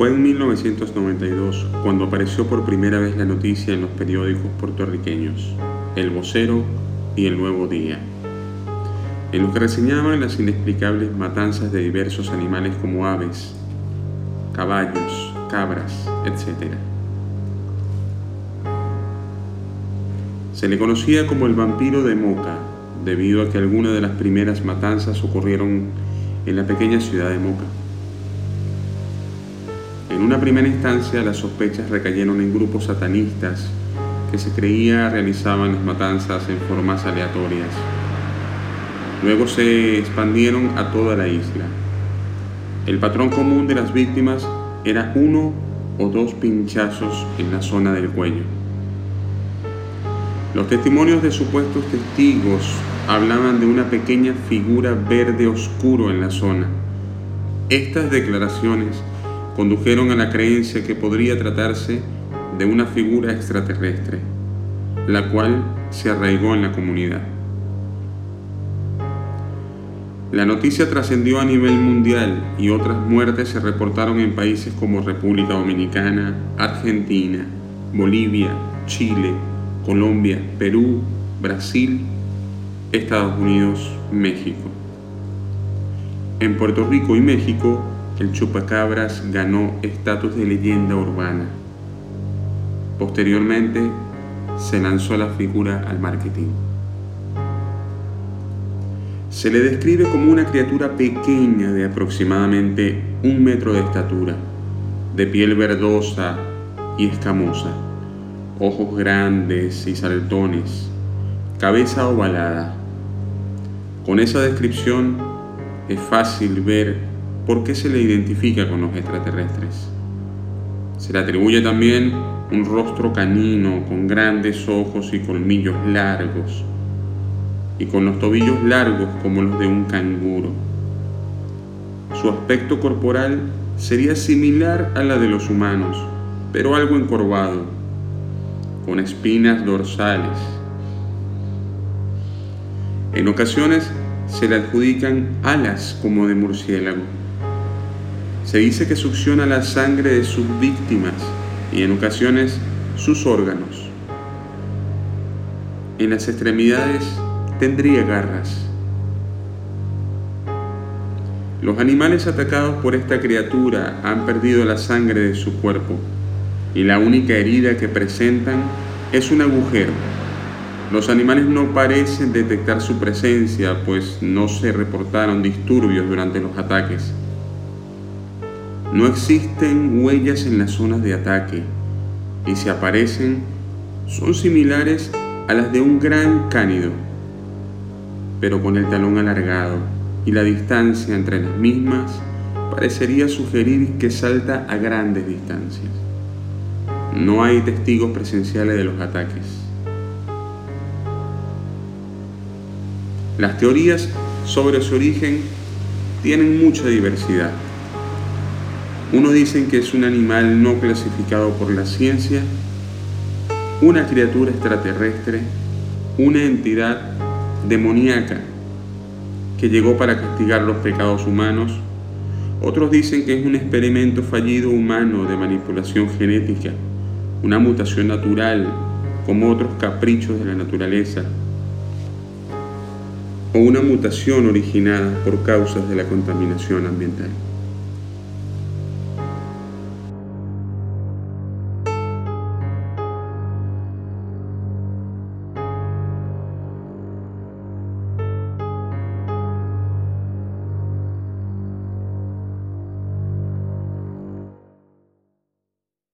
Fue en 1992 cuando apareció por primera vez la noticia en los periódicos puertorriqueños, El Vocero y El Nuevo Día, en los que reseñaban las inexplicables matanzas de diversos animales como aves, caballos, cabras, etc. Se le conocía como el vampiro de Moca, debido a que algunas de las primeras matanzas ocurrieron en la pequeña ciudad de Moca. En una primera instancia las sospechas recayeron en grupos satanistas que se creía realizaban las matanzas en formas aleatorias. Luego se expandieron a toda la isla. El patrón común de las víctimas era uno o dos pinchazos en la zona del cuello. Los testimonios de supuestos testigos hablaban de una pequeña figura verde oscuro en la zona. Estas declaraciones condujeron a la creencia que podría tratarse de una figura extraterrestre, la cual se arraigó en la comunidad. La noticia trascendió a nivel mundial y otras muertes se reportaron en países como República Dominicana, Argentina, Bolivia, Chile, Colombia, Perú, Brasil, Estados Unidos, México. En Puerto Rico y México, el chupacabras ganó estatus de leyenda urbana. Posteriormente, se lanzó la figura al marketing. Se le describe como una criatura pequeña de aproximadamente un metro de estatura, de piel verdosa y escamosa, ojos grandes y saltones, cabeza ovalada. Con esa descripción es fácil ver ¿por qué se le identifica con los extraterrestres? Se le atribuye también un rostro canino con grandes ojos y colmillos largos y con los tobillos largos como los de un canguro. Su aspecto corporal sería similar a la de los humanos, pero algo encorvado, con espinas dorsales. En ocasiones se le adjudican alas como de murciélago. Se dice que succiona la sangre de sus víctimas y en ocasiones sus órganos. En las extremidades tendría garras. Los animales atacados por esta criatura han perdido la sangre de su cuerpo y la única herida que presentan es un agujero. Los animales no parecen detectar su presencia pues no se reportaron disturbios durante los ataques. No existen huellas en las zonas de ataque y si aparecen son similares a las de un gran cánido, pero con el talón alargado y la distancia entre las mismas parecería sugerir que salta a grandes distancias. No hay testigos presenciales de los ataques. Las teorías sobre su origen tienen mucha diversidad. Unos dicen que es un animal no clasificado por la ciencia, una criatura extraterrestre, una entidad demoníaca que llegó para castigar los pecados humanos. Otros dicen que es un experimento fallido humano de manipulación genética, una mutación natural como otros caprichos de la naturaleza, o una mutación originada por causas de la contaminación ambiental.